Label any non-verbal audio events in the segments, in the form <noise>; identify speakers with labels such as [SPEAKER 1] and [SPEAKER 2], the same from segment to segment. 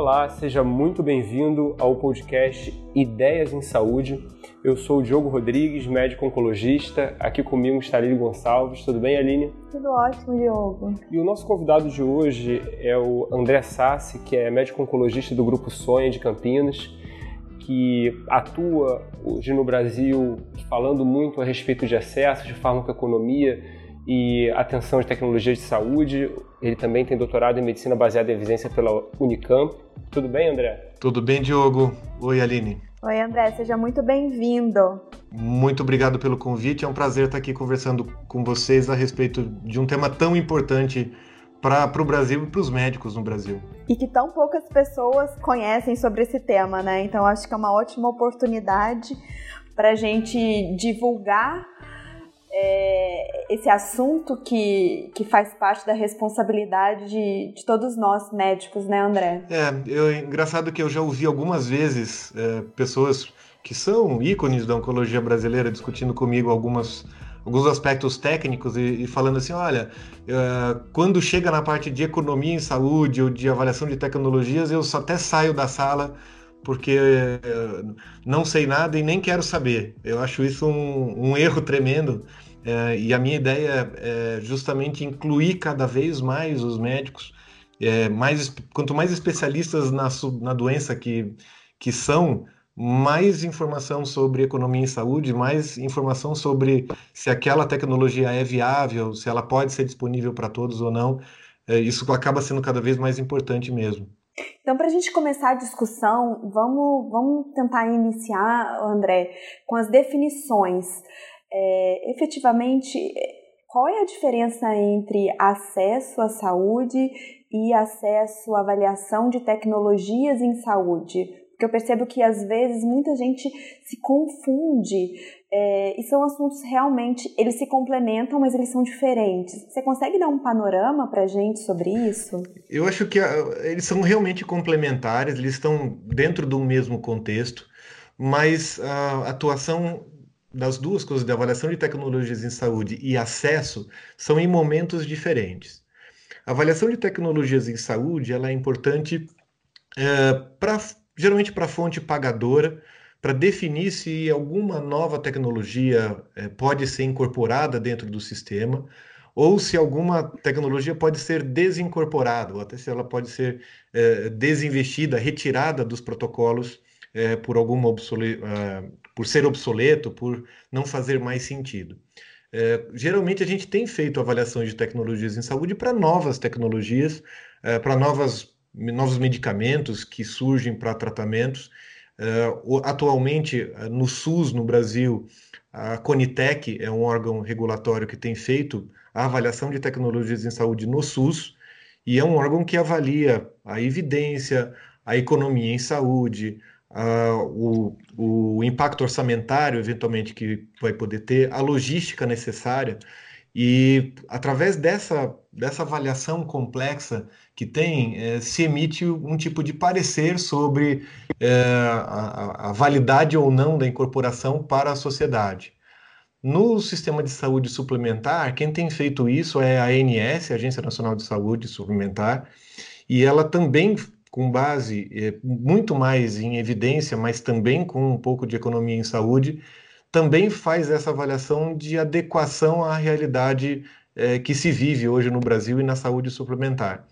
[SPEAKER 1] Olá, seja muito bem-vindo ao podcast Ideias em Saúde. Eu sou o Diogo Rodrigues, médico oncologista. Aqui comigo está Aline Gonçalves. Tudo bem, Aline?
[SPEAKER 2] Tudo ótimo, Diogo.
[SPEAKER 1] E o nosso convidado de hoje é o André Sassi, que é médico oncologista do Grupo Sonha de Campinas, que atua hoje no Brasil falando muito a respeito de acesso, de farmacoeconomia e atenção de tecnologia de saúde. Ele também tem doutorado em medicina baseada em evidência pela Unicamp. Tudo bem, André?
[SPEAKER 3] Tudo bem, Diogo. Oi, Aline.
[SPEAKER 2] Oi, André. Seja muito bem-vindo.
[SPEAKER 3] Muito obrigado pelo convite. É um prazer estar aqui conversando com vocês a respeito de um tema tão importante para o Brasil e para os médicos no Brasil.
[SPEAKER 2] E que tão poucas pessoas conhecem sobre esse tema, né? Então acho que é uma ótima oportunidade para a gente divulgar é, esse assunto que, que faz parte da responsabilidade de, de todos nós médicos, né, André?
[SPEAKER 3] É, eu, engraçado que eu já ouvi algumas vezes é, pessoas que são ícones da oncologia brasileira discutindo comigo algumas alguns aspectos técnicos e, e falando assim, olha, uh, quando chega na parte de economia em saúde ou de avaliação de tecnologias, eu só até saio da sala porque uh, não sei nada e nem quero saber. Eu acho isso um, um erro tremendo. Uh, e a minha ideia é justamente incluir cada vez mais os médicos, é, mais, quanto mais especialistas na, na doença que, que são, mais informação sobre economia em saúde, mais informação sobre se aquela tecnologia é viável, se ela pode ser disponível para todos ou não. É, isso acaba sendo cada vez mais importante mesmo.
[SPEAKER 2] Então, para a gente começar a discussão, vamos, vamos tentar iniciar, André, com as definições. É, efetivamente, qual é a diferença entre acesso à saúde e acesso à avaliação de tecnologias em saúde? Porque eu percebo que às vezes muita gente se confunde é, e são assuntos realmente, eles se complementam, mas eles são diferentes. Você consegue dar um panorama para gente sobre isso?
[SPEAKER 3] Eu acho que uh, eles são realmente complementares, eles estão dentro do mesmo contexto, mas a atuação das duas coisas, de avaliação de tecnologias em saúde e acesso, são em momentos diferentes. A avaliação de tecnologias em saúde ela é importante é, para geralmente para a fonte pagadora, para definir se alguma nova tecnologia é, pode ser incorporada dentro do sistema, ou se alguma tecnologia pode ser desincorporada, ou até se ela pode ser é, desinvestida, retirada dos protocolos é, por alguma obsole... por ser obsoleto, por não fazer mais sentido. geralmente a gente tem feito avaliações de tecnologias em saúde para novas tecnologias, para novas novos medicamentos que surgem para tratamentos. Uh, atualmente, uh, no SUS, no Brasil, a Conitec é um órgão regulatório que tem feito a avaliação de tecnologias em saúde no SUS e é um órgão que avalia a evidência, a economia em saúde, uh, o, o impacto orçamentário, eventualmente, que vai poder ter, a logística necessária. E através dessa, dessa avaliação complexa que tem, é, se emite um tipo de parecer sobre é, a, a, validade ou não da incorporação para a sociedade. No sistema de saúde suplementar, quem tem feito isso é a ANS, Agência Nacional de Saúde Suplementar, e ela também, com base é, muito mais em evidência, mas também com um pouco de economia em saúde, também faz essa avaliação de adequação à realidade que se vive hoje no Brasil e na saúde suplementar.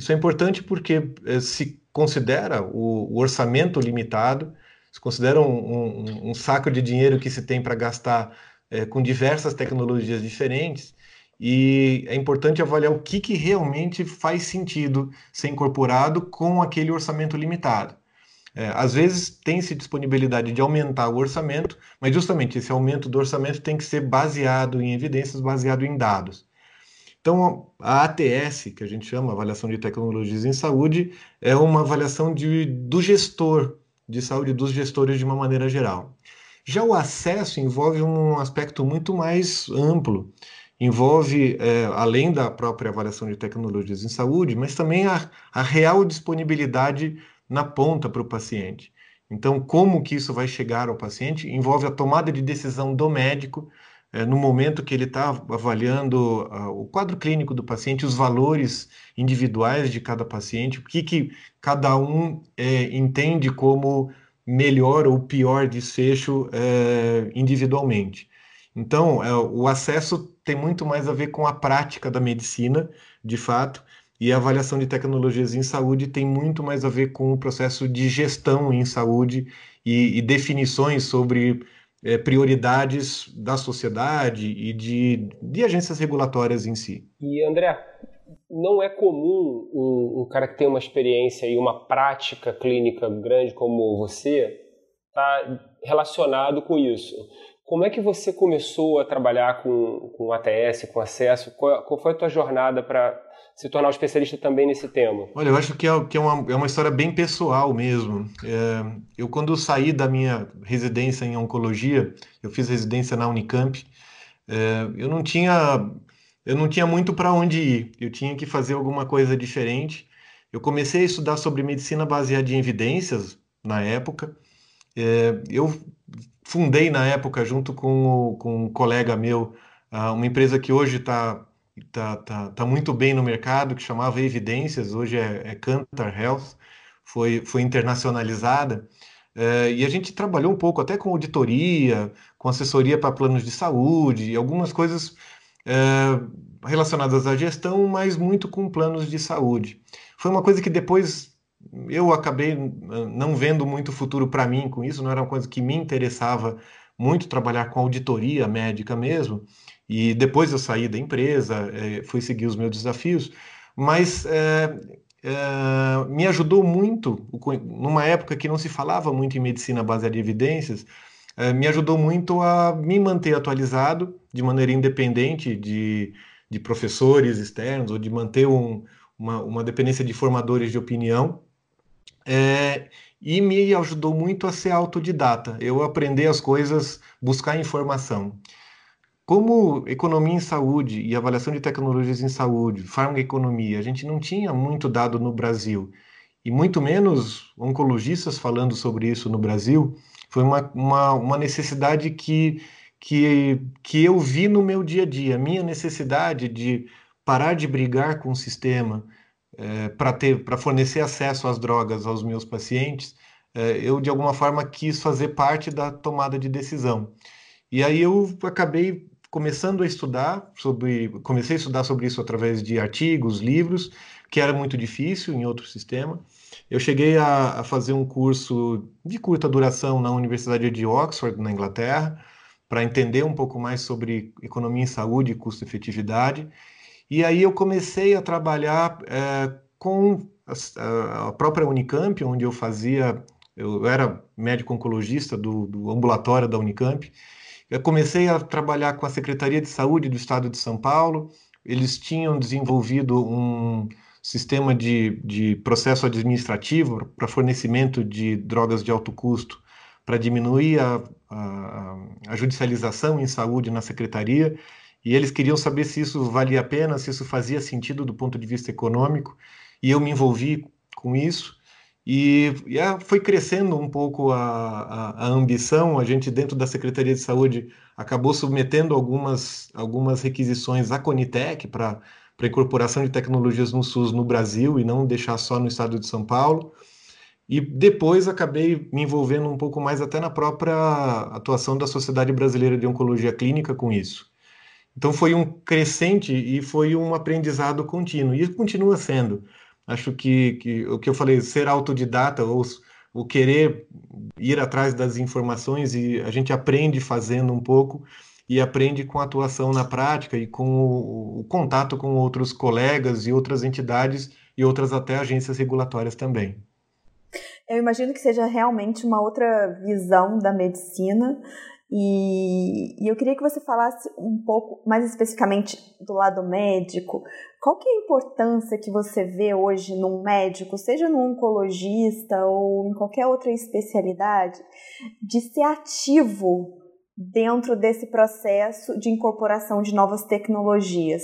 [SPEAKER 3] Isso é importante porque eh, se considera o, o, orçamento limitado, se considera um, um, um, saco de dinheiro que se tem para gastar eh, com diversas tecnologias diferentes, e é importante avaliar o que, que realmente faz sentido ser incorporado com aquele orçamento limitado. É, às vezes tem-se disponibilidade de aumentar o orçamento, mas justamente esse aumento do orçamento tem que ser baseado em evidências, baseado em dados. Então, a ATS, que a gente chama Avaliação de Tecnologias em Saúde, é uma avaliação de, do gestor de saúde, dos gestores de uma maneira geral. Já o acesso envolve um aspecto muito mais amplo, envolve, é, além da própria avaliação de tecnologias em saúde, mas também a, a real disponibilidade na ponta para o paciente. Então, como que isso vai chegar ao paciente envolve a tomada de decisão do médico é, no momento que ele está avaliando uh, o quadro clínico do paciente, os valores individuais de cada paciente, o que, que cada um é, entende como melhor ou pior desfecho é, individualmente. Então, é, o acesso tem muito mais a ver com a prática da medicina, de fato, e a avaliação de tecnologias em saúde tem muito mais a ver com o processo de gestão em saúde e, e definições sobre é, prioridades da sociedade e de, de agências regulatórias em si.
[SPEAKER 1] E André, não é comum um, um, cara que tem uma experiência e uma prática clínica grande como você estar tá relacionado com isso. Como é que você começou a trabalhar com, com ATS, com acesso? Qual, qual foi a tua jornada para se tornar um especialista também nesse tema?
[SPEAKER 3] Olha, eu acho que é, que é, uma, é uma história bem pessoal mesmo. É, eu, quando saí da minha residência em oncologia, eu fiz residência na Unicamp, é, eu não tinha eu não tinha muito para onde ir. Eu tinha que fazer alguma coisa diferente. Eu comecei a estudar sobre medicina baseada em evidências na época. É, eu fundei na época, junto com, com um colega meu, uma empresa que hoje está tá, tá, tá muito bem no mercado, que chamava Evidências, hoje é, é Cantar Health, foi, foi internacionalizada. É, e a gente trabalhou um pouco até com auditoria, com assessoria para planos de saúde, algumas coisas é, relacionadas à gestão, mas muito com planos de saúde. Foi uma coisa que depois eu acabei não vendo muito futuro para mim com isso, não era uma coisa que me interessava muito trabalhar com auditoria médica mesmo. E depois eu saí da empresa, é, fui seguir os meus desafios, mas é, é, me ajudou muito, numa época que não se falava muito em medicina baseada em evidências, é, me ajudou muito a me manter atualizado de maneira independente de, de professores externos ou de manter um, uma, uma dependência de formadores de opinião. É, e me ajudou muito a ser autodidata, eu aprender as coisas, buscar informação. Como economia em saúde e avaliação de tecnologias em saúde, farmacoeconomia, a gente não tinha muito dado no Brasil, e muito menos oncologistas falando sobre isso no Brasil, foi uma, uma, uma necessidade que, que, que eu vi no meu dia a dia, minha necessidade de parar de brigar com o sistema é, para ter para fornecer acesso às drogas aos meus pacientes, é, eu de alguma forma quis fazer parte da tomada de decisão. E aí eu acabei começando a estudar sobre, comecei a estudar sobre isso através de artigos, livros, que era muito difícil em outro sistema. Eu cheguei a, a fazer um curso de curta duração na Universidade de Oxford, na Inglaterra, para entender um pouco mais sobre economia em saúde e custo-efetividade. E aí eu comecei a trabalhar é, com a, a, própria Unicamp, onde eu fazia, eu era médico oncologista do, do ambulatório da Unicamp, eu comecei a trabalhar com a Secretaria de Saúde do Estado de São Paulo. Eles tinham desenvolvido um sistema de, de processo administrativo para fornecimento de drogas de alto custo, para diminuir a, a, a, judicialização em saúde na secretaria. E eles queriam saber se isso valia a pena, se isso fazia sentido do ponto de vista econômico. E eu me envolvi com isso. E, e foi crescendo um pouco a, a, a, ambição. A gente, dentro da Secretaria de Saúde, acabou submetendo algumas, algumas requisições à Conitec para a incorporação de tecnologias no SUS no Brasil e não deixar só no estado de São Paulo. E depois acabei me envolvendo um pouco mais até na própria atuação da Sociedade Brasileira de Oncologia Clínica com isso. Então foi um crescente e foi um aprendizado contínuo, e continua sendo. Acho que, que o que eu falei, ser autodidata ou o querer ir atrás das informações e a gente aprende fazendo um pouco e aprende com a atuação na prática e com o, o, contato com outros colegas e outras entidades e outras até agências regulatórias também.
[SPEAKER 2] Eu imagino que seja realmente uma outra visão da medicina e, e, eu queria que você falasse um pouco mais especificamente do lado médico. Qual que é a importância que você vê hoje num médico, seja num oncologista ou em qualquer outra especialidade, de ser ativo dentro desse processo de incorporação de novas tecnologias?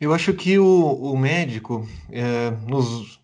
[SPEAKER 3] Eu acho que o, o médico, é, nos,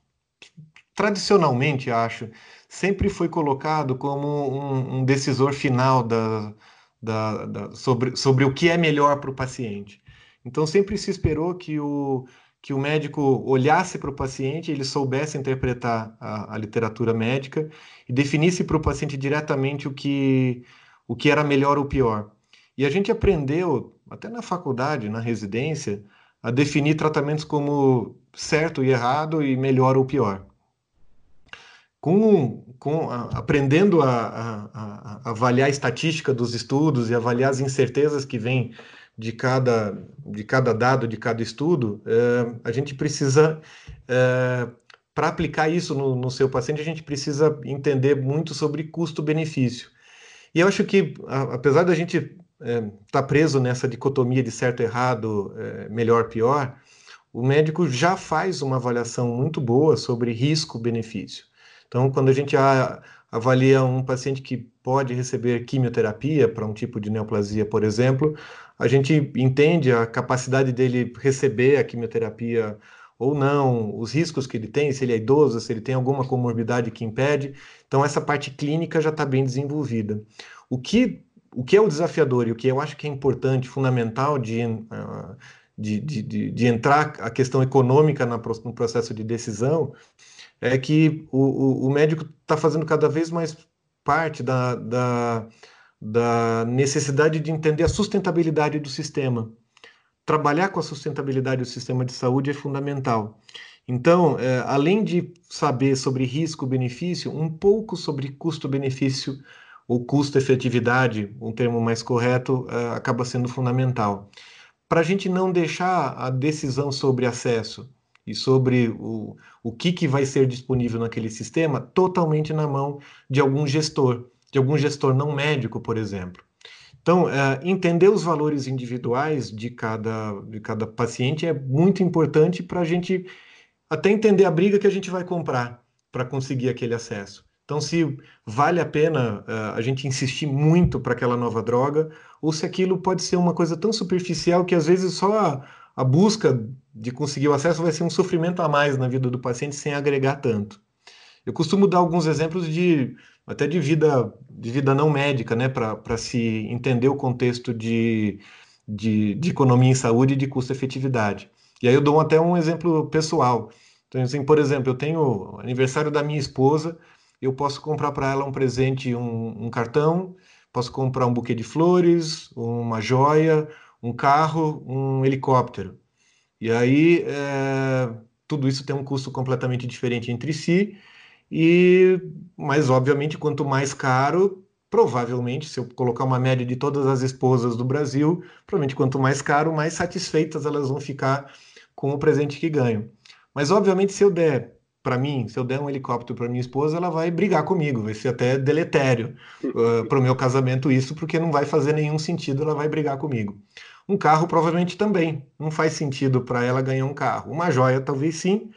[SPEAKER 3] tradicionalmente, acho, sempre foi colocado como um, um decisor final da, da, da, sobre, sobre o que é melhor para o paciente. Então, sempre se esperou que o, que o médico olhasse para o paciente, ele soubesse interpretar a, a literatura médica e definisse para o paciente diretamente o que, o que era melhor ou pior. E a gente aprendeu, até na faculdade, na residência, a definir tratamentos como certo e errado e melhor ou pior. Com, com a, aprendendo a, a, a, avaliar a estatística dos estudos e avaliar as incertezas que vêm de cada, de cada dado, de cada estudo, é, a gente precisa, é, para aplicar isso no, no, seu paciente, a gente precisa entender muito sobre custo-benefício. E eu acho que, apesar da gente estar é, tá preso nessa dicotomia de certo errado, é, melhor pior, o médico já faz uma avaliação muito boa sobre risco-benefício. Então, quando a gente avalia um paciente que pode receber quimioterapia para um tipo de neoplasia, por exemplo, a gente entende a capacidade dele receber a quimioterapia ou não, os riscos que ele tem, se ele é idoso, se ele tem alguma comorbidade que impede. Então, essa parte clínica já está bem desenvolvida. O que, o que é o desafiador e o que eu acho que é importante, fundamental de, uh, de, de, de, entrar a questão econômica no processo de decisão é que o, o, o médico está fazendo cada vez mais parte da, da da necessidade de entender a sustentabilidade do sistema. Trabalhar com a sustentabilidade do sistema de saúde é fundamental. Então, é, além de saber sobre risco-benefício, um pouco sobre custo-benefício ou custo-efetividade, um termo mais correto, é, acaba sendo fundamental. Para a gente não deixar a decisão sobre acesso e sobre o, o que, que vai ser disponível naquele sistema totalmente na mão de algum gestor de algum gestor não médico, por exemplo. Então, é, entender os valores individuais de cada, de cada paciente é muito importante para a gente até entender a briga que a gente vai comprar para conseguir aquele acesso. Então, se vale a pena uh, a gente insistir muito para aquela nova droga, ou se aquilo pode ser uma coisa tão superficial que às vezes só a, a busca de conseguir o acesso vai ser um sofrimento a mais na vida do paciente sem agregar tanto. Eu costumo dar alguns exemplos de até de vida, de vida não médica, né, para se entender o contexto de, de, de, economia em saúde e de custo-efetividade. E aí eu dou até um exemplo pessoal. Então, assim, por exemplo, eu tenho aniversário da minha esposa, eu posso comprar para ela um presente, um, um, cartão, posso comprar um buquê de flores, uma joia, um carro, um helicóptero. E aí, é, tudo isso tem um custo completamente diferente entre si, e, mas obviamente, quanto mais caro, provavelmente, se eu colocar uma média de todas as esposas do Brasil, provavelmente quanto mais caro, mais satisfeitas elas vão ficar com o presente que ganham. Mas obviamente, se eu der para mim, se eu der um helicóptero para minha esposa, ela vai brigar comigo, vai ser até deletério <laughs> uh, para o meu casamento isso, porque não vai fazer nenhum sentido, ela vai brigar comigo. Um carro provavelmente também, não faz sentido para ela ganhar um carro. Uma joia talvez sim,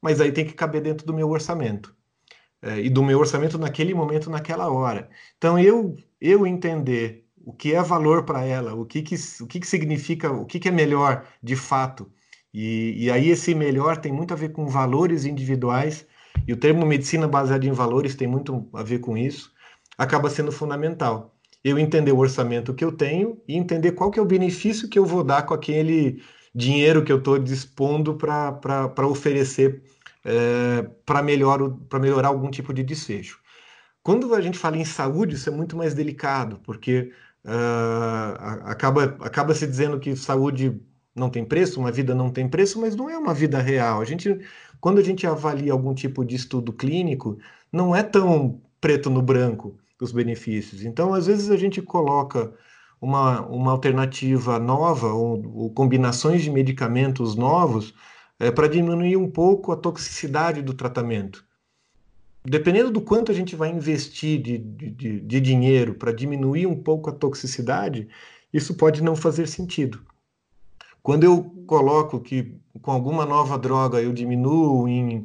[SPEAKER 3] mas aí tem que caber dentro do meu orçamento é, e do meu orçamento naquele momento, naquela hora. Então, eu, eu entender o que é valor para ela, o que, que, o que, que significa, o que, que é melhor de fato. E, e aí, esse melhor tem muito a ver com valores individuais, e o termo medicina baseada em valores tem muito a ver com isso, acaba sendo fundamental. Eu entender o orçamento que eu tenho e entender qual que é o benefício que eu vou dar com aquele dinheiro que eu estou dispondo para oferecer é, para melhor, melhorar algum tipo de desfecho. Quando a gente fala em saúde, isso é muito mais delicado, porque uh, acaba, acaba se dizendo que saúde não tem preço, uma vida não tem preço, mas não é uma vida real. A gente, quando a gente avalia algum tipo de estudo clínico, não é tão preto no branco os benefícios. Então, às vezes a gente coloca uma, uma alternativa nova ou, ou combinações de medicamentos novos é, para diminuir um pouco a toxicidade do tratamento. Dependendo do quanto a gente vai investir de, de, de dinheiro para diminuir um pouco a toxicidade, isso pode não fazer sentido. Quando eu coloco que com alguma nova droga eu diminuo em,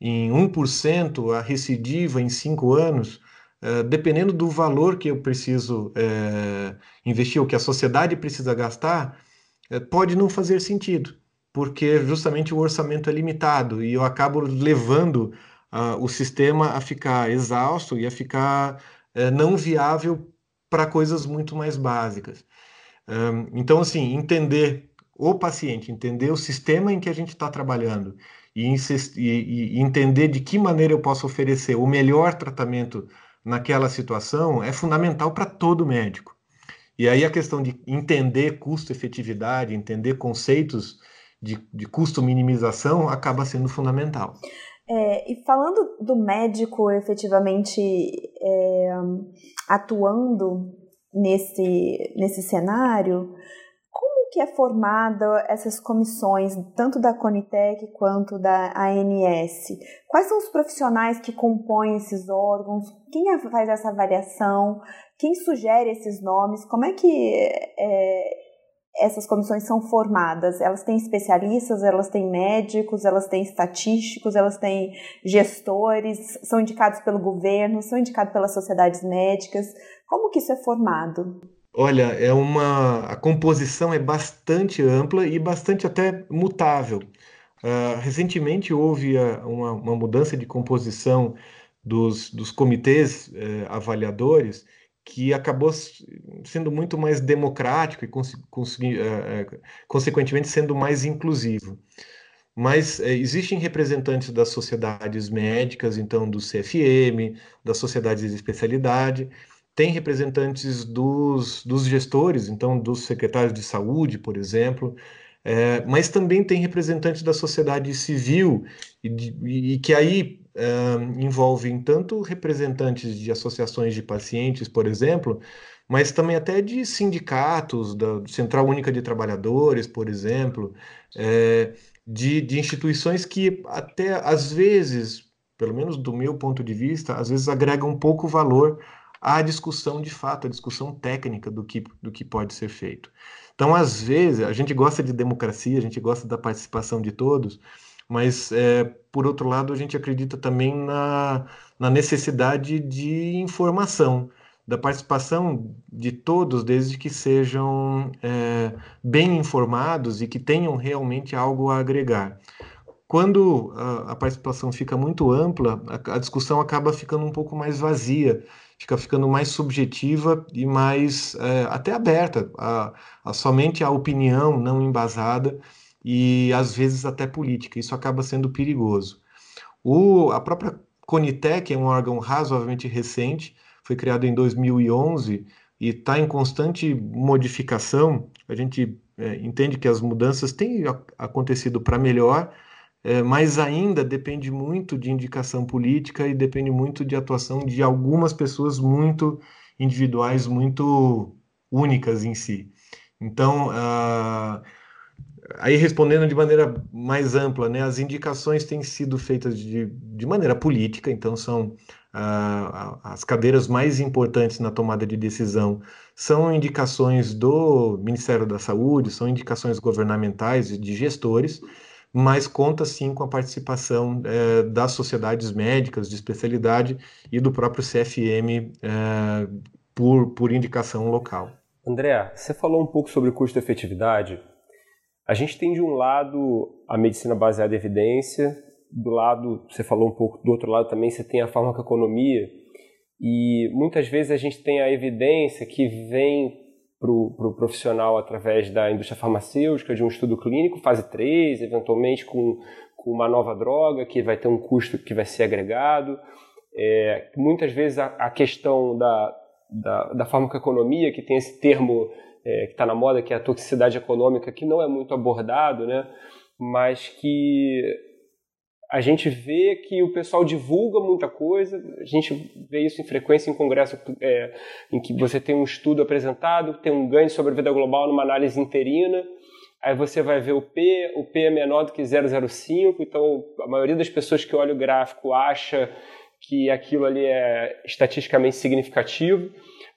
[SPEAKER 3] em 1% a recidiva em 5 anos, é, dependendo do valor que eu preciso é, investir, ou que a sociedade precisa gastar, é, pode não fazer sentido porque justamente o orçamento é limitado e eu acabo levando uh, o sistema a ficar exausto e a ficar não viável para coisas muito mais básicas. Então, assim, entender o paciente, entender o sistema em que a gente está trabalhando e, e, e, entender de que maneira eu posso oferecer o melhor tratamento naquela situação é fundamental para todo médico. E aí a questão de entender custo-efetividade, entender conceitos de, de custo-minimização acaba sendo fundamental.
[SPEAKER 2] É, e falando do médico efetivamente é, atuando nesse, nesse cenário, que é formada essas comissões, tanto da Conitec quanto da ANS? Quais são os profissionais que compõem esses órgãos? Quem faz essa avaliação? Quem sugere esses nomes? Como é que é, essas comissões são formadas? Elas têm especialistas, elas têm médicos, elas têm estatísticos, elas têm gestores, são indicados pelo governo, são indicados pelas sociedades médicas. Como que isso é formado?
[SPEAKER 3] Olha, é uma a composição é bastante ampla e bastante até mutável. Uh, recentemente houve uh, uma, uma, mudança de composição dos, dos comitês uh, avaliadores que acabou sendo muito mais democrático e, eh, eh, consequentemente, sendo mais inclusivo. Mas existem representantes das sociedades médicas, então do CFM, das sociedades de especialidade, tem representantes dos, dos gestores, então dos secretários de saúde, por exemplo, é, mas também tem representantes da sociedade civil, e, e, que aí uh, envolvem tanto representantes de associações de pacientes, por exemplo, mas também até de sindicatos, da Central Única de Trabalhadores, por exemplo, é, de, de instituições que até às vezes, pelo menos do meu ponto de vista, às vezes agregam pouco valor à discussão de fato, à discussão técnica do que, do que pode ser feito. Então, às vezes, a gente gosta de democracia, a gente gosta da participação de todos, mas é, por outro lado a gente acredita também na, na necessidade de informação, da participação de todos, desde que sejam é, bem informados e que tenham realmente algo a agregar. Quando a, a participação fica muito ampla, a, a discussão acaba ficando um pouco mais vazia, fica ficando mais subjetiva e mais é, até aberta a, a somente a opinião não embasada e às vezes até política. Isso acaba sendo perigoso. O, a própria Conitec é um órgão razoavelmente recente, foi criado em 2011 e está em constante modificação. A gente é, entende que as mudanças têm acontecido para melhor, é, mas ainda depende muito de indicação política e depende muito de atuação de algumas pessoas muito individuais, muito únicas em si. Então, uh, aí respondendo de maneira mais ampla, né, as indicações têm sido feitas de, de maneira política, então são ah, as cadeiras mais importantes na tomada de decisão são indicações do Ministério da Saúde, são indicações governamentais e de gestores, mas conta sim com a participação eh, das sociedades médicas de especialidade e do próprio CFM eh, por, por indicação local.
[SPEAKER 1] André, você falou um pouco sobre custo-efetividade. A gente tem de um lado a medicina baseada em evidência, do lado, você falou um pouco, do outro lado também você tem a farmacoeconomia, e muitas vezes a gente tem a evidência que vem para o pro profissional através da indústria farmacêutica, de um estudo clínico, fase 3, eventualmente com, com uma nova droga que vai ter um custo que vai ser agregado. É, muitas vezes a, a questão da, da, da farmacoeconomia, que tem esse termo é, que está na moda, que é a toxicidade econômica, que não é muito abordado, né? mas que a gente vê que o pessoal divulga muita coisa, a gente vê isso em frequência em congresso é, em que você tem um estudo apresentado, tem um ganho sobre a vida global numa análise interina, aí você vai ver o P, o P é menor do que 0,05, então a maioria das pessoas que olha o gráfico acha que aquilo ali é estatisticamente significativo,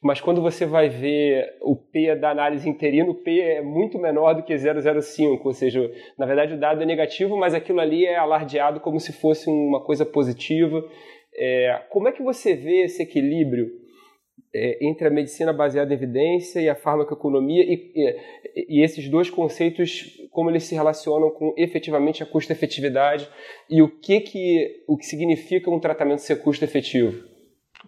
[SPEAKER 1] mas quando você vai ver o P da análise interina, o P é muito menor do que 0,05, ou seja, na verdade o dado é negativo, mas aquilo ali é alardeado como se fosse uma coisa positiva. É, como é que você vê esse equilíbrio é, entre a medicina baseada em evidência e a farmacoeconomia e, e, e, esses dois conceitos, como eles se relacionam com efetivamente a custo-efetividade e o que, que, o que significa um tratamento ser custo-efetivo?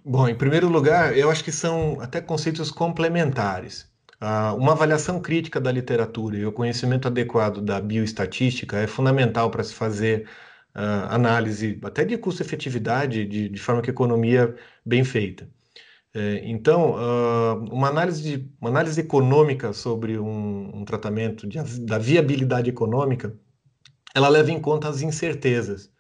[SPEAKER 3] Bom, em primeiro lugar, eu acho que são até conceitos complementares. Uh, uma avaliação crítica da literatura e o conhecimento adequado da bioestatística é fundamental para se fazer uh, análise até de custo-efetividade, de, de forma que economia bem feita. É, então, uh, uma, análise, uma análise econômica sobre um, um tratamento de, da viabilidade econômica, ela leva em conta as incertezas.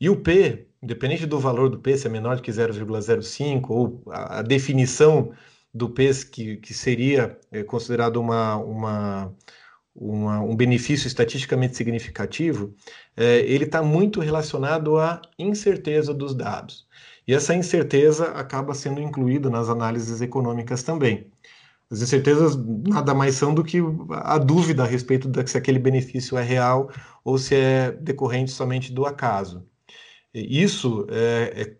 [SPEAKER 3] E o P, independente do valor do P, se é menor que 0,05, ou a, a, definição do P que, que seria é, considerado uma, uma, uma, um benefício estatisticamente significativo, é, ele está muito relacionado à incerteza dos dados. E essa incerteza acaba sendo incluída nas análises econômicas também. As incertezas nada mais são do que a dúvida a respeito de se aquele benefício é real ou se é decorrente somente do acaso. Isso é, é,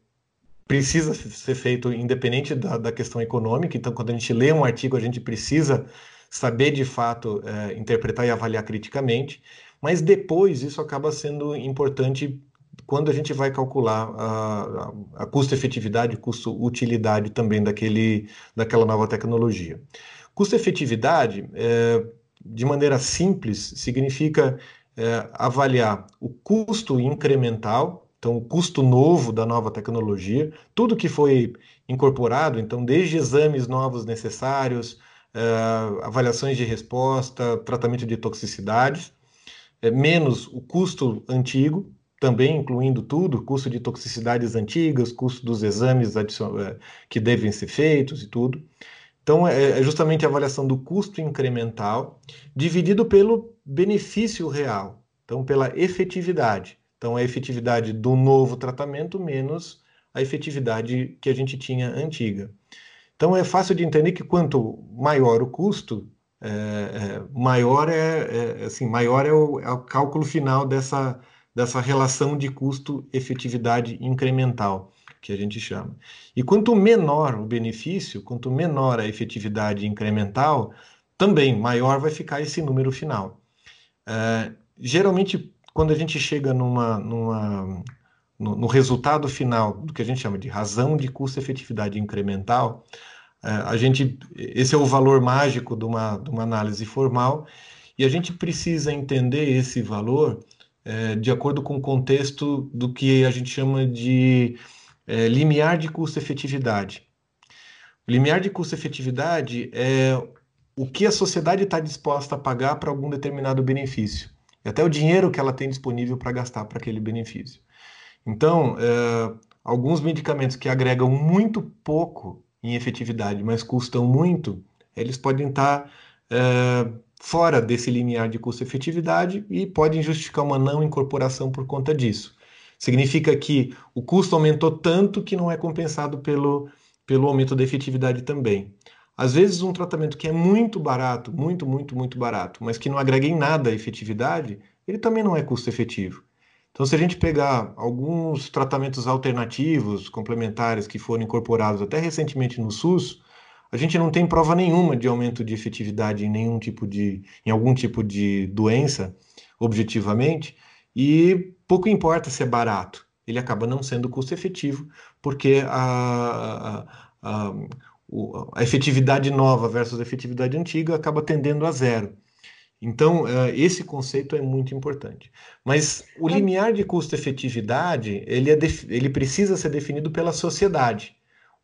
[SPEAKER 3] precisa ser feito independente da, da, questão econômica, então, quando a gente lê um artigo, a gente precisa saber de fato é, interpretar e avaliar criticamente, mas depois isso acaba sendo importante quando a gente vai calcular a, a custo-efetividade, custo-utilidade também daquele, daquela nova tecnologia. Custo-efetividade, é, de maneira simples, significa é, avaliar o custo incremental, então o custo novo da nova tecnologia, tudo que foi incorporado, então desde exames novos necessários, é, avaliações de resposta, tratamento de toxicidades, é, menos o custo antigo, também incluindo tudo, custo de toxicidades antigas, custo dos exames é, que devem ser feitos e tudo. Então, é, é justamente a avaliação do custo incremental dividido pelo benefício real, então pela efetividade. Então, a efetividade do novo tratamento menos a efetividade que a gente tinha antiga. Então, é fácil de entender que quanto maior o custo, é, é, maior é, é, assim, maior é o, é o cálculo final dessa dessa relação de custo-efetividade incremental, que a gente chama. E quanto menor o benefício, quanto menor a efetividade incremental, também maior vai ficar esse número final. É, geralmente, quando a gente chega numa, numa, no, no, resultado final do que a gente chama de razão de custo-efetividade incremental, é, a gente, esse é o valor mágico de uma, de uma análise formal, e a gente precisa entender esse valor é, de acordo com o contexto do que a gente chama de é, limiar de custo-efetividade. Limiar de custo-efetividade é o que a sociedade está disposta a pagar para algum determinado benefício, e até o dinheiro que ela tem disponível para gastar para aquele benefício. Então, é, alguns medicamentos que agregam muito pouco em efetividade, mas custam muito, eles podem estar é, fora desse limiar de custo-efetividade e podem justificar uma não incorporação por conta disso. Significa que o custo aumentou tanto que não é compensado pelo, pelo aumento da efetividade também. Às vezes, um tratamento que é muito barato, muito, muito, muito barato, mas que não agrega em nada a efetividade, ele também não é custo-efetivo. Então, se a gente pegar alguns tratamentos alternativos, complementares, que foram incorporados até recentemente no SUS, a gente não tem prova nenhuma de aumento de efetividade em nenhum tipo de, em algum tipo de doença, objetivamente, e pouco importa se é barato, ele acaba não sendo custo efetivo, porque a, a, a, a efetividade nova versus a efetividade antiga acaba tendendo a zero. Então, uh, esse conceito é muito importante. Mas o limiar de custo-efetividade, ele, é ele precisa ser definido pela sociedade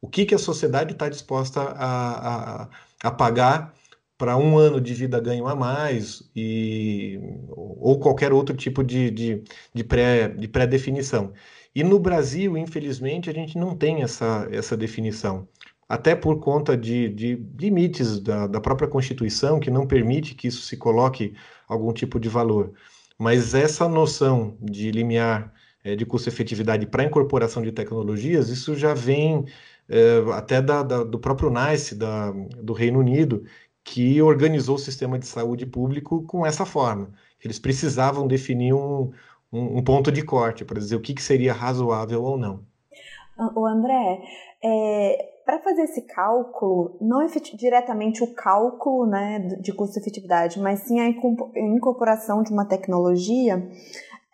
[SPEAKER 3] o que, que a sociedade está disposta a, a, a pagar para um ano de vida ganho a mais e, ou qualquer outro tipo de, de, de, pré, de pré-definição. E no Brasil, infelizmente, a gente não tem essa, essa definição, até por conta de, de limites da, da própria Constituição, que não permite que isso se coloque algum tipo de valor. Mas essa noção de limiar é, de custo-efetividade para incorporação de tecnologias, isso já vem é, até da, da, do próprio NICE, da, do Reino Unido, que organizou o sistema de saúde público com essa forma. Eles precisavam definir um, um, um ponto de corte para dizer o que, que, seria razoável ou não.
[SPEAKER 2] O André, é, para fazer esse cálculo, não diretamente o cálculo né, de custo-efetividade, mas sim a incorporação de uma tecnologia,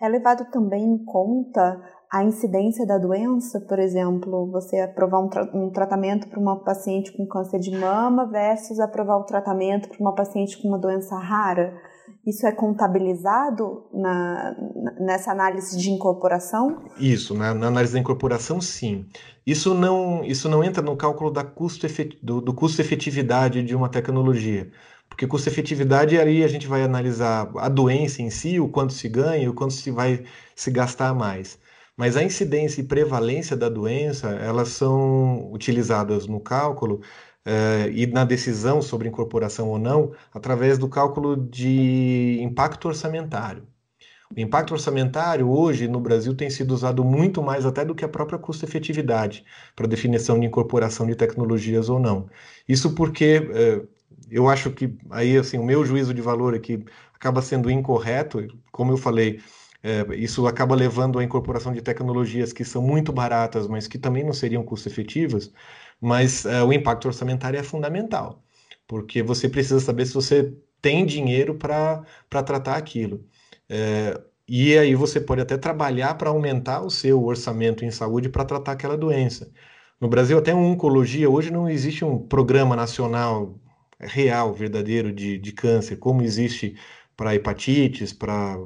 [SPEAKER 2] é levado também em conta a incidência da doença, por exemplo, você aprovar um, tra um tratamento para uma paciente com câncer de mama versus aprovar o um tratamento para uma paciente com uma doença rara? Isso é contabilizado na, nessa análise de incorporação?
[SPEAKER 3] Isso, na, na, análise da incorporação, sim. Isso não, isso não entra no cálculo da custo do, do custo-efetividade de uma tecnologia. Porque custo-efetividade, ali a gente vai analisar a doença em si, o quanto se ganha, o quanto se vai se gastar mais. Mas a incidência e prevalência da doença, elas são utilizadas no cálculo eh, e na decisão sobre incorporação ou não, através do cálculo de impacto orçamentário. O impacto orçamentário hoje no Brasil tem sido usado muito mais até do que a própria custo-efetividade para definição de incorporação de tecnologias ou não. Isso porque eh, eu acho que aí assim o meu juízo de valor aqui acaba sendo incorreto, como eu falei, é, isso acaba levando à incorporação de tecnologias que são muito baratas, mas que também não seriam custo-efetivas, mas é, o impacto orçamentário é fundamental, porque você precisa saber se você tem dinheiro para tratar aquilo. É, e aí você pode até trabalhar para aumentar o seu orçamento em saúde para tratar aquela doença. No Brasil, até oncologia, hoje não existe um programa nacional real, verdadeiro de, de câncer, como existe para hepatites, para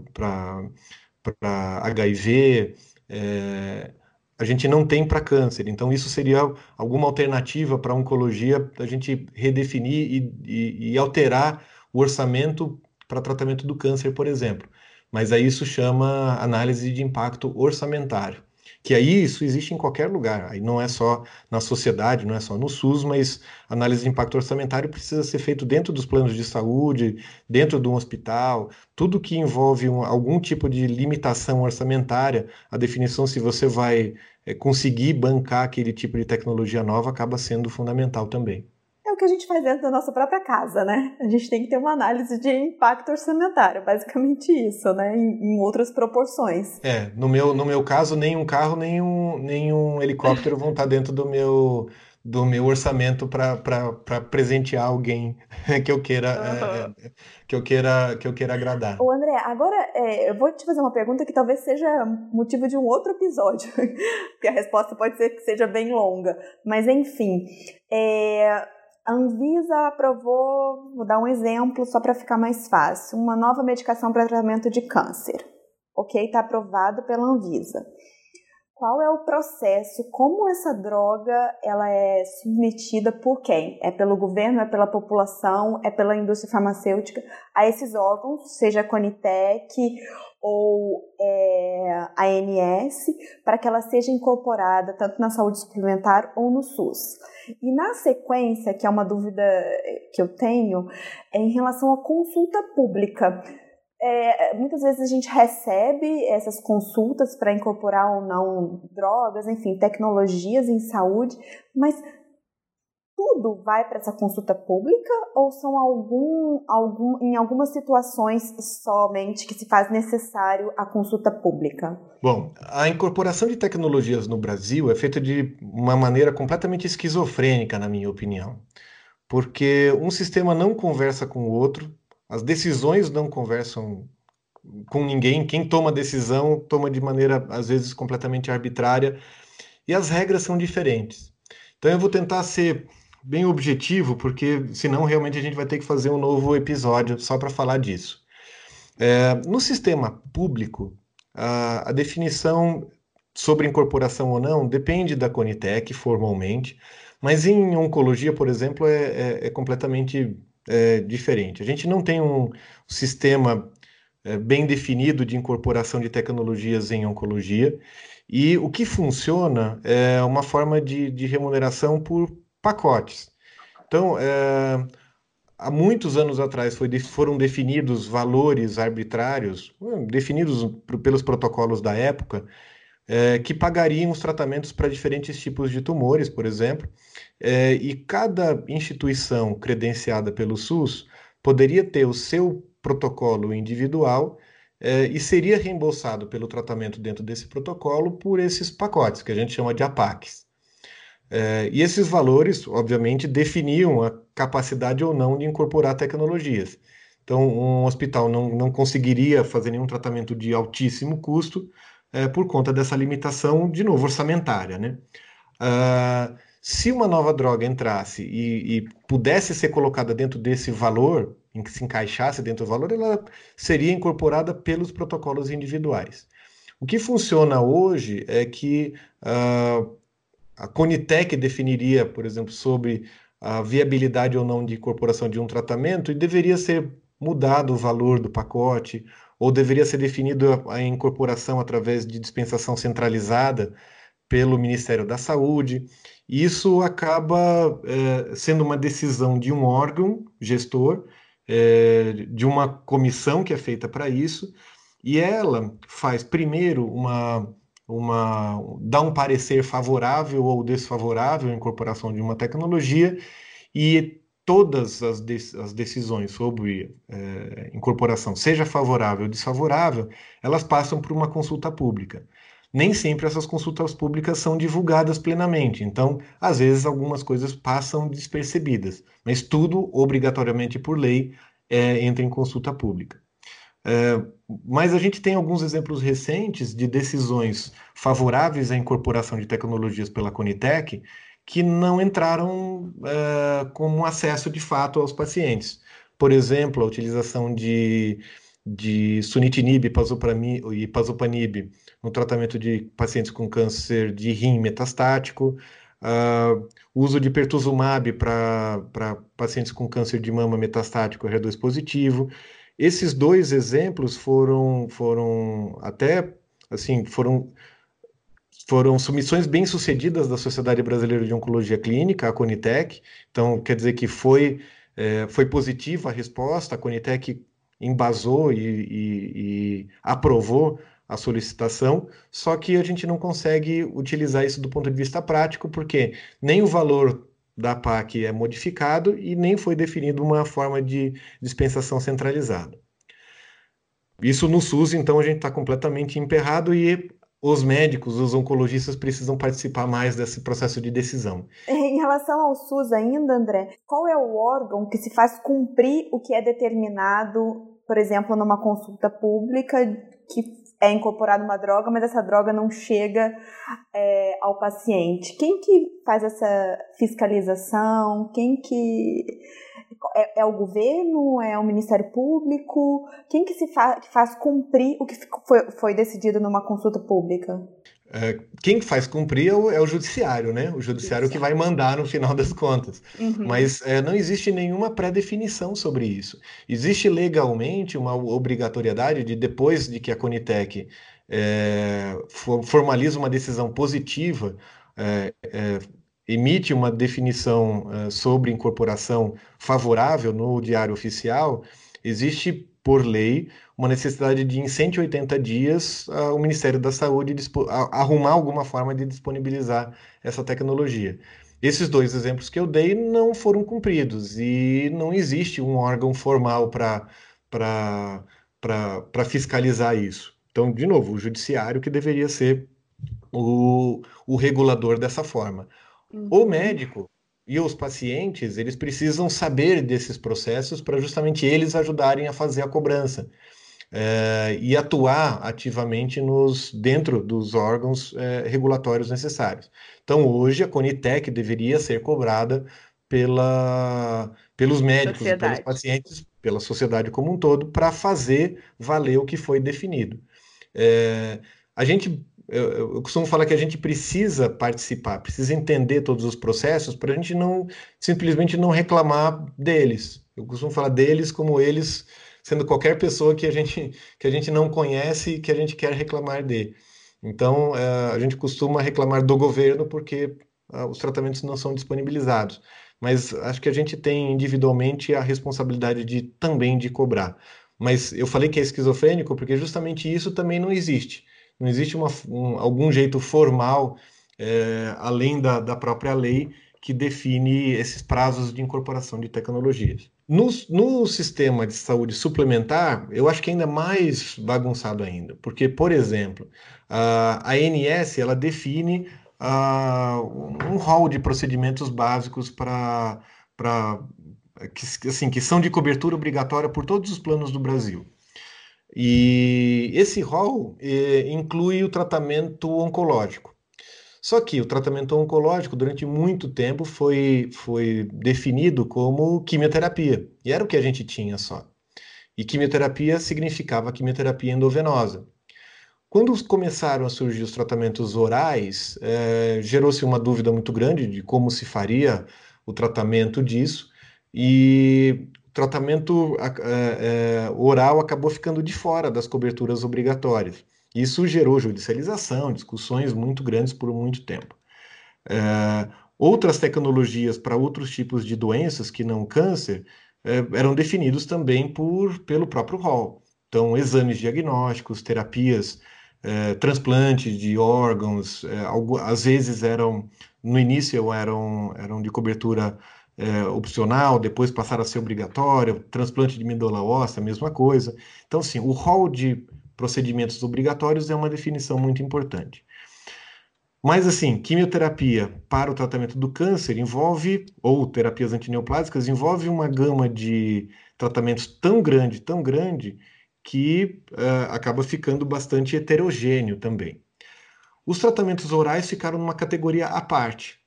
[SPEAKER 3] para HIV, é, a gente não tem para câncer. Então, isso seria alguma alternativa para a oncologia, a gente redefinir e, e, e alterar o orçamento para tratamento do câncer, por exemplo. Mas aí isso chama análise de impacto orçamentário que aí isso existe em qualquer lugar, aí não é só na sociedade, não é só no SUS, mas análise de impacto orçamentário precisa ser feito dentro dos planos de saúde, dentro de um hospital, tudo que envolve um, algum tipo de limitação orçamentária, a definição se você vai é, conseguir bancar aquele tipo de tecnologia nova acaba sendo fundamental também
[SPEAKER 2] que a gente faz dentro da nossa própria casa, né? A gente tem que ter uma análise de impacto orçamentário, basicamente isso, né? Em, em outras proporções.
[SPEAKER 3] É, no meu, no meu caso, nem um carro, nem um, nem um helicóptero vão estar dentro do meu do meu orçamento para presentear alguém <laughs> que eu queira uhum. é, que eu queira que eu queira agradar.
[SPEAKER 2] O André, agora é, eu vou te fazer uma pergunta que talvez seja motivo de um outro episódio, <laughs> porque a resposta pode ser que seja bem longa, mas enfim, é, a Anvisa aprovou, vou dar um exemplo só para ficar mais fácil, uma nova medicação para tratamento de câncer. Ok? Está aprovado pela Anvisa. Qual é o processo? Como essa droga ela é submetida por quem? É pelo governo? É pela população? É pela indústria farmacêutica? A esses órgãos, seja a Conitec ou é, a ANS, para que ela seja incorporada tanto na saúde suplementar ou no SUS. E na sequência, que é uma dúvida que eu tenho, é em relação à consulta pública. É, muitas vezes a gente recebe essas consultas para incorporar ou não drogas, enfim, tecnologias em saúde, mas tudo vai para essa consulta pública ou são algum, algum, em algumas situações somente que se faz necessário a consulta pública?
[SPEAKER 3] Bom, a incorporação de tecnologias no Brasil é feita de uma maneira completamente esquizofrênica, na minha opinião. Porque um sistema não conversa com o outro, as decisões não conversam com ninguém, quem toma decisão toma de maneira, às vezes, completamente arbitrária, e as regras são diferentes. Então eu vou tentar ser bem objetivo, porque senão realmente a gente vai ter que fazer um novo episódio só para falar disso. É, no sistema público, a, a, definição sobre incorporação ou não depende da Conitec formalmente, mas em oncologia, por exemplo, é, é, é completamente é, diferente. A gente não tem um sistema é, bem definido de incorporação de tecnologias em oncologia, e o que funciona é uma forma de, de remuneração por pacotes. Então, é, há muitos anos atrás foi, foram definidos valores arbitrários, hum, definidos pelos protocolos da época, é, que pagariam os tratamentos para diferentes tipos de tumores, por exemplo, é, e cada instituição credenciada pelo SUS poderia ter o seu protocolo individual é, e seria reembolsado pelo tratamento dentro desse protocolo por esses pacotes, que a gente chama de APACs. É, e esses valores, obviamente, definiam a capacidade ou não de incorporar tecnologias. Então, um hospital não, não conseguiria fazer nenhum tratamento de altíssimo custo, é, por conta dessa limitação, de novo, orçamentária. Né? Uh, se uma nova droga entrasse e, e, pudesse ser colocada dentro desse valor, em que se encaixasse dentro do valor, ela seria incorporada pelos protocolos individuais. O que funciona hoje é que uh, a Conitec definiria, por exemplo, sobre a viabilidade ou não de incorporação de um tratamento e deveria ser mudado o valor do pacote, ou deveria ser definido a incorporação através de dispensação centralizada pelo Ministério da Saúde. Isso acaba é, sendo uma decisão de um órgão gestor, é, de uma comissão que é feita para isso, e ela faz primeiro uma, uma dá um parecer favorável ou desfavorável à incorporação de uma tecnologia e todas as, de, as decisões sobre é, incorporação, seja favorável ou desfavorável, elas passam por uma consulta pública nem sempre essas consultas públicas são divulgadas plenamente. Então, às vezes, algumas coisas passam despercebidas, mas tudo, obrigatoriamente por lei, é, entra em consulta pública. É, mas a gente tem alguns exemplos recentes de decisões favoráveis à incorporação de tecnologias pela Conitec que não entraram é, como acesso de fato aos pacientes. Por exemplo, a utilização de, de sunitinib e pazopanib no tratamento de pacientes com câncer de rim metastático, uh, uso de pertuzumab para pacientes com câncer de mama metastático HER2 positivo. Esses dois exemplos foram, foram até, assim, foram foram submissões bem sucedidas da Sociedade Brasileira de Oncologia Clínica, a Conitec. Então, quer dizer que foi, é, foi positiva a resposta, a Conitec embasou e, e, e aprovou a solicitação, só que a gente não consegue utilizar isso do ponto de vista prático, porque nem o valor da PAC é modificado e nem foi definido uma forma de dispensação centralizada. Isso no SUS, então, a gente está completamente emperrado e os médicos, os oncologistas precisam participar mais desse processo de decisão.
[SPEAKER 2] Em relação ao SUS ainda, André, qual é o órgão que se faz cumprir o que é determinado, por exemplo, numa consulta pública que é incorporada uma droga, mas essa droga não chega é, ao paciente. Quem que faz essa fiscalização? Quem que é, é, o governo? É o Ministério Público? Quem que se fa que faz cumprir o que foi, foi decidido numa consulta pública?
[SPEAKER 3] É, quem faz cumprir é o, é o, judiciário, né? O judiciário que vai mandar no final das contas. Uhum. Mas é, não existe nenhuma pré-definição sobre isso. Existe legalmente uma obrigatoriedade de, depois de que a Conitec é, formaliza uma decisão positiva, é, é, emite uma definição é, sobre incorporação favorável no Diário Oficial, existe por lei, uma necessidade de, em 180 dias, uh, o Ministério da Saúde arrumar alguma forma de disponibilizar essa tecnologia. Esses dois exemplos que eu dei não foram cumpridos e não existe um órgão formal para fiscalizar isso. Então, de novo, o judiciário que deveria ser o, o regulador dessa forma. Uhum. O médico e os pacientes, eles precisam saber desses processos para justamente eles ajudarem a fazer a cobrança. É, e atuar ativamente nos dentro dos órgãos é, regulatórios necessários. Então, hoje, a Conitec deveria ser cobrada pela, pelos médicos, pelos pacientes, pela sociedade como um todo, para fazer valer o que foi definido. É, a gente eu, eu, costumo falar que a gente precisa participar, precisa entender todos os processos para a gente não simplesmente não reclamar deles. Eu costumo falar deles como eles sendo qualquer pessoa que a gente que a gente não conhece e que a gente quer reclamar de. Então uh, a gente costuma reclamar do governo porque uh, os tratamentos não são disponibilizados. Mas acho que a gente tem individualmente a responsabilidade de também de cobrar. Mas eu falei que é esquizofrênico porque justamente isso também não existe não existe uma, um, algum jeito formal, é, além da, da própria lei, que define esses prazos de incorporação de tecnologias. No, no, sistema de saúde suplementar, eu acho que ainda é mais bagunçado ainda, porque, por exemplo, a, a ANS ela define um rol de procedimentos básicos para que, assim, que são de cobertura obrigatória por todos os planos do Brasil. E esse rol eh, inclui o tratamento oncológico. Só que o tratamento oncológico, durante muito tempo, foi, foi definido como quimioterapia. E era o que a gente tinha só. E quimioterapia significava quimioterapia endovenosa. Quando começaram a surgir os tratamentos orais, eh, gerou-se uma dúvida muito grande de como se faria o tratamento disso, e tratamento eh, eh, oral acabou ficando de fora das coberturas obrigatórias. Isso gerou judicialização, discussões muito grandes por muito tempo. É, outras tecnologias para outros tipos de doenças que não câncer é, eram definidos também por, pelo próprio rol. Então, exames diagnósticos, terapias, é, transplantes de órgãos, é, algo, às vezes eram, no início eram, eram de cobertura é, opcional, depois passaram a ser obrigatório, transplante de medula óssea, mesma coisa. Então, sim, o rol de procedimentos obrigatórios é uma definição muito importante. Mas assim, quimioterapia para o tratamento do câncer envolve, ou terapias antineoplásicas, envolve uma gama de tratamentos tão grande, tão grande, que uh, acaba ficando bastante heterogêneo também. Os tratamentos orais ficaram numa categoria à parte.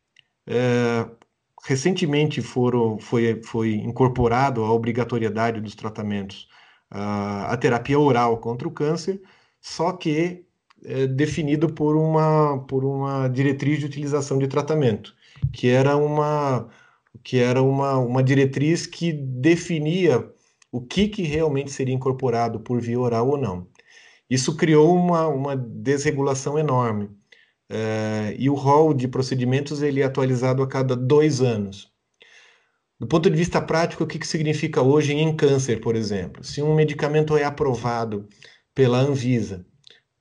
[SPEAKER 3] Uh, recentemente foram, foi, foi incorporado a obrigatoriedade dos tratamentos a, terapia oral contra o câncer, só que é definido por uma, por uma diretriz de utilização de tratamento, que era uma, que era uma, uma diretriz que definia o que, que realmente seria incorporado por via oral ou não. Isso criou uma, uma desregulação enorme. É, e o rol de procedimentos ele é atualizado a cada dois anos. Do ponto de vista prático, o que, que significa hoje em câncer, por exemplo? Se um medicamento é aprovado pela Anvisa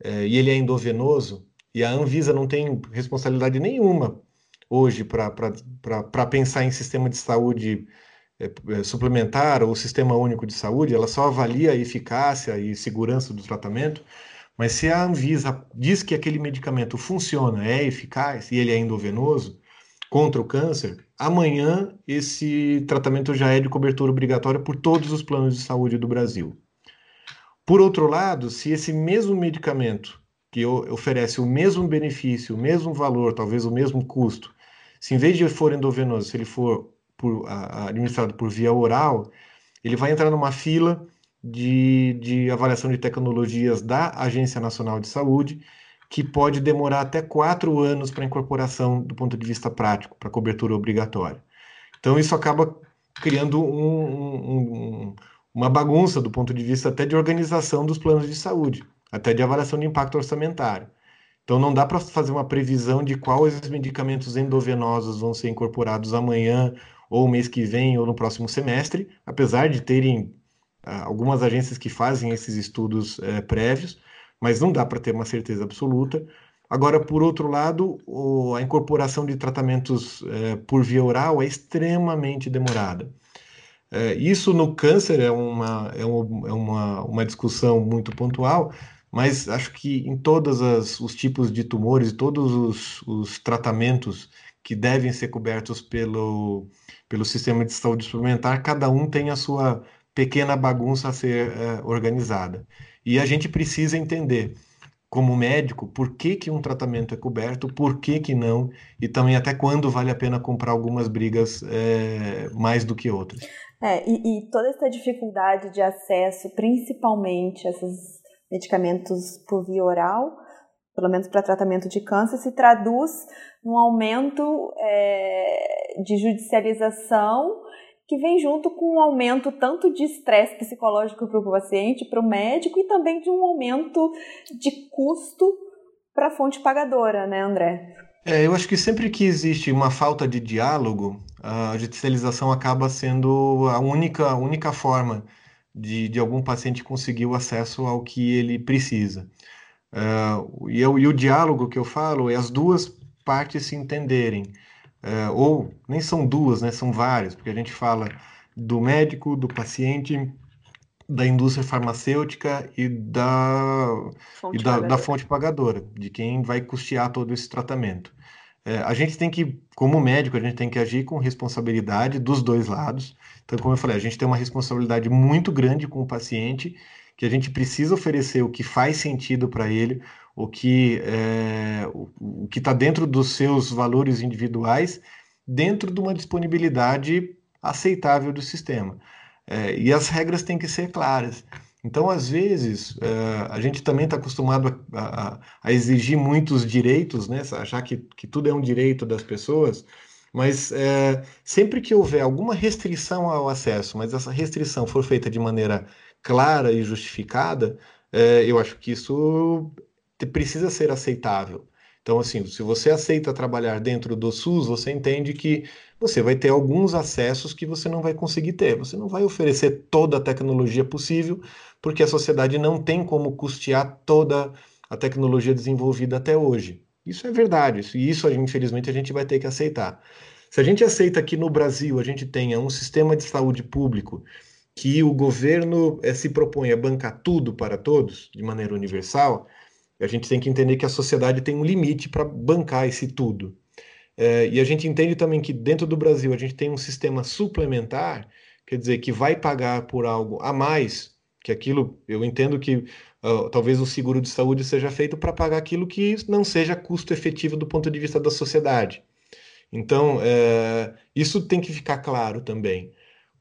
[SPEAKER 3] é, e ele é endovenoso, e a Anvisa não tem responsabilidade nenhuma hoje para pensar em sistema de saúde é, suplementar ou sistema único de saúde, ela só avalia a eficácia e segurança do tratamento. Mas se a Anvisa diz que aquele medicamento funciona, é eficaz e ele é endovenoso contra o câncer, amanhã esse tratamento já é de cobertura obrigatória por todos os planos de saúde do Brasil. Por outro lado, se esse mesmo medicamento que oferece o mesmo benefício, o mesmo valor, talvez o mesmo custo, se em vez de for endovenoso, se ele for por, a, administrado por via oral, ele vai entrar numa fila de, de avaliação de tecnologias da Agência Nacional de Saúde que pode demorar até quatro anos para incorporação do ponto de vista prático, para cobertura obrigatória. Então, isso acaba criando um, um, uma bagunça do ponto de vista até de organização dos planos de saúde, até de avaliação de impacto orçamentário. Então, não dá para fazer uma previsão de quais medicamentos endovenosos vão ser incorporados amanhã, ou mês que vem, ou no próximo semestre, apesar de terem algumas agências que fazem esses estudos eh, prévios, mas não dá para ter uma certeza absoluta. Agora, por outro lado, o, a incorporação de tratamentos é, por via oral é extremamente demorada. É, isso no câncer é, uma, é, uma, é uma, uma discussão muito pontual, mas acho que em todos os tipos de tumores, todos os, os tratamentos que devem ser cobertos pelo, pelo sistema de saúde suplementar, cada um tem a sua pequena bagunça a ser é, organizada. E a gente precisa entender, como médico, por que, que um tratamento é coberto, por que, que não, e também até quando vale a pena comprar algumas brigas é, mais do que outras.
[SPEAKER 2] É, e, e, toda essa dificuldade de acesso, principalmente esses medicamentos por via oral, pelo menos para tratamento de câncer, se traduz num aumento é, de judicialização que vem junto com um aumento tanto de estresse psicológico para o paciente, para o médico, e também de um aumento de custo para a fonte pagadora, né, André?
[SPEAKER 3] É, eu acho que sempre que existe uma falta de diálogo, a judicialização acaba sendo a única, a única forma de, de algum paciente conseguir o acesso ao que ele precisa. Uh, e, eu, e o diálogo que eu falo é as duas partes se entenderem é, ou nem são duas, né, são várias, porque a gente fala do médico, do paciente, da indústria farmacêutica e da fonte, e da, da, fonte pagadora, de quem vai custear todo esse tratamento. É, a gente tem que, como médico, a gente tem que agir com responsabilidade dos dois lados. Então, como eu falei, a gente tem uma responsabilidade muito grande com o paciente, que a gente precisa oferecer o que faz sentido para ele, o que é, o, o que está dentro dos seus valores individuais, dentro de uma disponibilidade aceitável do sistema. É, e as regras têm que ser claras. Então, às vezes, é, a gente também está acostumado a, a, a, exigir muitos direitos, né? achar que, que tudo é um direito das pessoas, mas é, sempre que houver alguma restrição ao acesso, mas essa restrição for feita de maneira clara e justificada, é, eu acho que isso precisa ser aceitável. Então, assim, se você aceita trabalhar dentro do SUS, você entende que você vai ter alguns acessos que você não vai conseguir ter. Você não vai oferecer toda a tecnologia possível, porque a sociedade não tem como custear toda a tecnologia desenvolvida até hoje. Isso é verdade, e isso, infelizmente, a gente vai ter que aceitar. Se a gente aceita que no Brasil a gente tenha um sistema de saúde público que o governo é, se propõe a bancar tudo para todos, de maneira universal, a gente tem que entender que a sociedade tem um limite para bancar esse tudo. É, e a gente entende também que dentro do Brasil a gente tem um sistema suplementar, quer dizer, que vai pagar por algo a mais, que aquilo, eu entendo que uh, talvez o seguro de saúde seja feito para pagar aquilo que não seja custo efetivo do ponto de vista da sociedade. Então, é, isso tem que ficar claro também.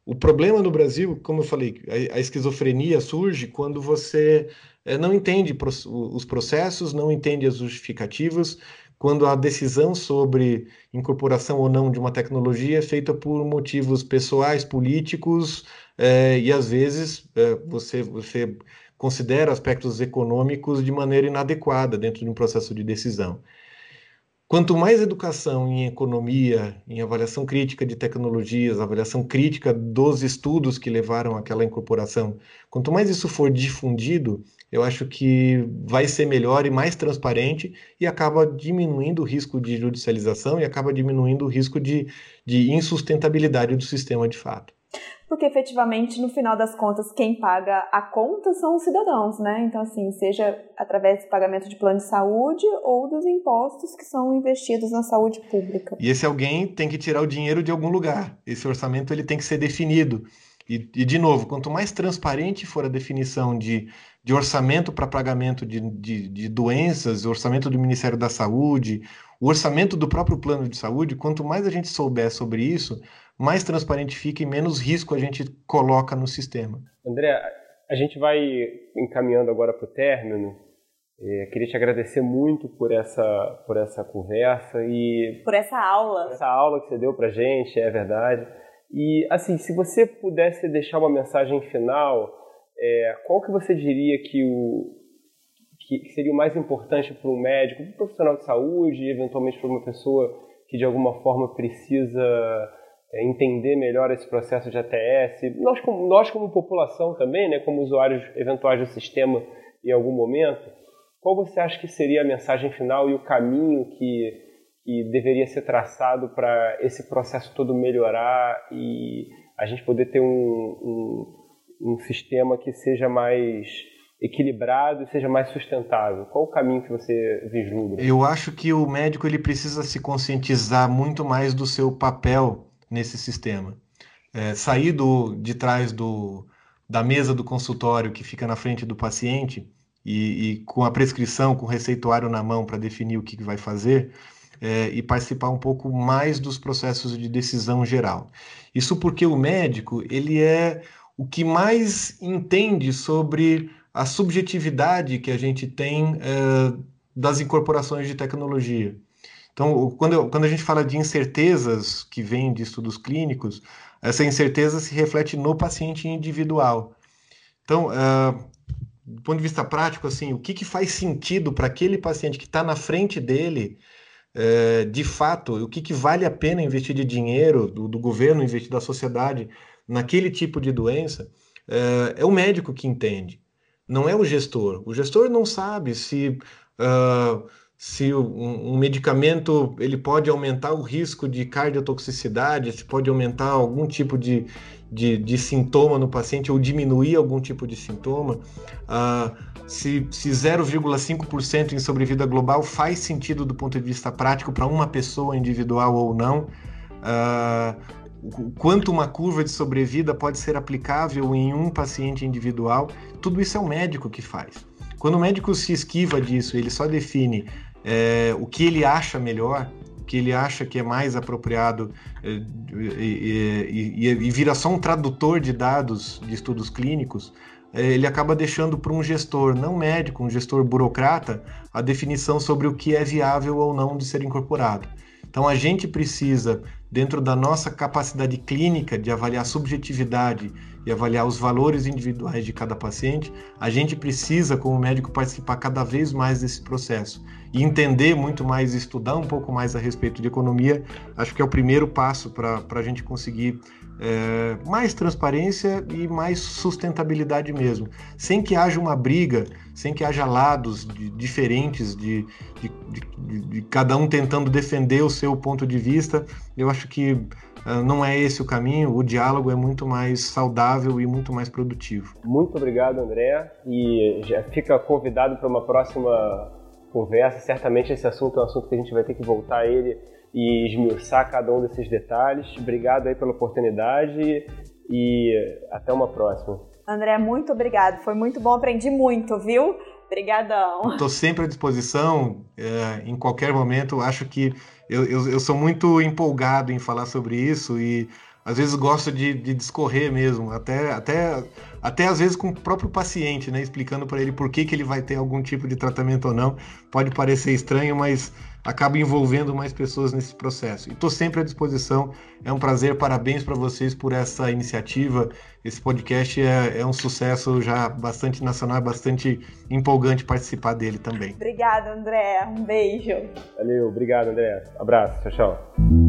[SPEAKER 3] O problema no Brasil, como eu falei, a, a esquizofrenia surge quando você não entende os processos, não entende as justificativas, quando a decisão sobre incorporação ou não de uma tecnologia é feita por motivos pessoais, políticos, é, e às vezes é, você, você considera aspectos econômicos de maneira inadequada dentro de um processo de decisão. Quanto mais educação em economia, em avaliação crítica de tecnologias, avaliação crítica dos estudos que levaram àquela incorporação, quanto mais isso for difundido, eu acho que vai ser melhor e mais transparente e acaba diminuindo o risco de judicialização e acaba diminuindo o risco de, de insustentabilidade do sistema de fato
[SPEAKER 2] porque efetivamente, no final das contas, quem paga a conta são os cidadãos, né? Então, assim, seja através do pagamento de plano de saúde ou dos impostos que são investidos na saúde pública.
[SPEAKER 3] E esse alguém tem que tirar o dinheiro de algum lugar. Esse orçamento ele tem que ser definido. E, e de novo, quanto mais transparente for a definição de, de orçamento para pagamento de, de, de doenças, orçamento do Ministério da Saúde, o orçamento do próprio plano de saúde, quanto mais a gente souber sobre isso, mais transparente fica e menos risco a gente coloca no sistema.
[SPEAKER 1] André, a gente vai encaminhando agora para o término. É, queria te agradecer muito por essa, por essa conversa e
[SPEAKER 2] por essa aula.
[SPEAKER 1] Essa aula que você deu para gente, é verdade. E assim, se você pudesse deixar uma mensagem final, é, qual que você diria que o que seria o mais importante para um médico, para um profissional de saúde, eventualmente para uma pessoa que de alguma forma precisa é, entender melhor esse processo de ATS, nós como, nós como população também, né, como usuários eventuais do sistema em algum momento, qual você acha que seria a mensagem final e o caminho que, que deveria ser traçado para esse processo todo melhorar e a gente poder ter um, um, um sistema que seja mais equilibrado e seja mais sustentável? Qual o caminho que você vislumbra?
[SPEAKER 3] Eu acho que o médico ele precisa se conscientizar muito mais do seu papel nesse sistema. É, sair do, de trás do, da mesa do consultório que fica na frente do paciente e, e com a prescrição, com o receituário na mão para definir o que, vai fazer é, e participar um pouco mais dos processos de decisão geral. Isso porque o médico ele é o que mais entende sobre a subjetividade que a gente tem é, das incorporações de tecnologia. Então, quando, quando a gente fala de incertezas que vêm de estudos clínicos, essa incerteza se reflete no paciente individual. Então, uh, do ponto de vista prático, assim, o que, que faz sentido para aquele paciente que está na frente dele, uh, de fato, o que, que vale a pena investir de dinheiro do, do governo, investir da sociedade naquele tipo de doença, uh, é o médico que entende, não é o gestor. O gestor não sabe se uh, se um, um, medicamento ele pode aumentar o risco de cardiotoxicidade, se pode aumentar algum tipo de, de, de sintoma no paciente ou diminuir algum tipo de sintoma, uh, se, se 0,5% em sobrevida global faz sentido do ponto de vista prático para uma pessoa individual ou não. Uh, quanto uma curva de sobrevida pode ser aplicável em um paciente individual, tudo isso é o médico que faz. Quando o médico se esquiva disso, ele só define é, o que ele acha melhor, o que ele acha que é mais apropriado é, e, e, e, vira só um tradutor de dados de estudos clínicos, é, ele acaba deixando para um gestor não médico, um gestor burocrata, a definição sobre o que é viável ou não de ser incorporado. Então a gente precisa, dentro da nossa capacidade clínica de avaliar subjetividade e avaliar os valores individuais de cada paciente, a gente precisa, como médico, participar cada vez mais desse processo e entender muito mais, estudar um pouco mais a respeito de economia. Acho que é o primeiro passo para a gente conseguir é, mais transparência e mais sustentabilidade mesmo, sem que haja uma briga, sem que haja lados de, diferentes de, de, de, cada um tentando defender o seu ponto de vista. Eu acho que não é esse o caminho. O diálogo é muito mais saudável e muito mais produtivo.
[SPEAKER 1] Muito obrigado, André, e já fica convidado para uma próxima conversa. Certamente esse assunto é um assunto que a gente vai ter que voltar a ele e esmiuçar cada um desses detalhes. Obrigado aí pela oportunidade e até uma próxima.
[SPEAKER 2] André, muito obrigado. Foi muito bom, aprendi muito, viu? Obrigadão.
[SPEAKER 3] Estou sempre à disposição, é, em qualquer momento. Acho que eu, eu, eu, sou muito empolgado em falar sobre isso e às vezes gosto de, de discorrer mesmo, até, até, até às vezes com o próprio paciente, né? Explicando para ele por que, que ele vai ter algum tipo de tratamento ou não. Pode parecer estranho, mas acaba envolvendo mais pessoas nesse processo. E estou sempre à disposição. É um prazer, parabéns para vocês por essa iniciativa. Esse podcast é, é, um sucesso já bastante nacional, bastante empolgante participar dele também.
[SPEAKER 2] Obrigada, André. Um beijo.
[SPEAKER 1] Valeu, obrigado, André. Abraço, tchau, tchau.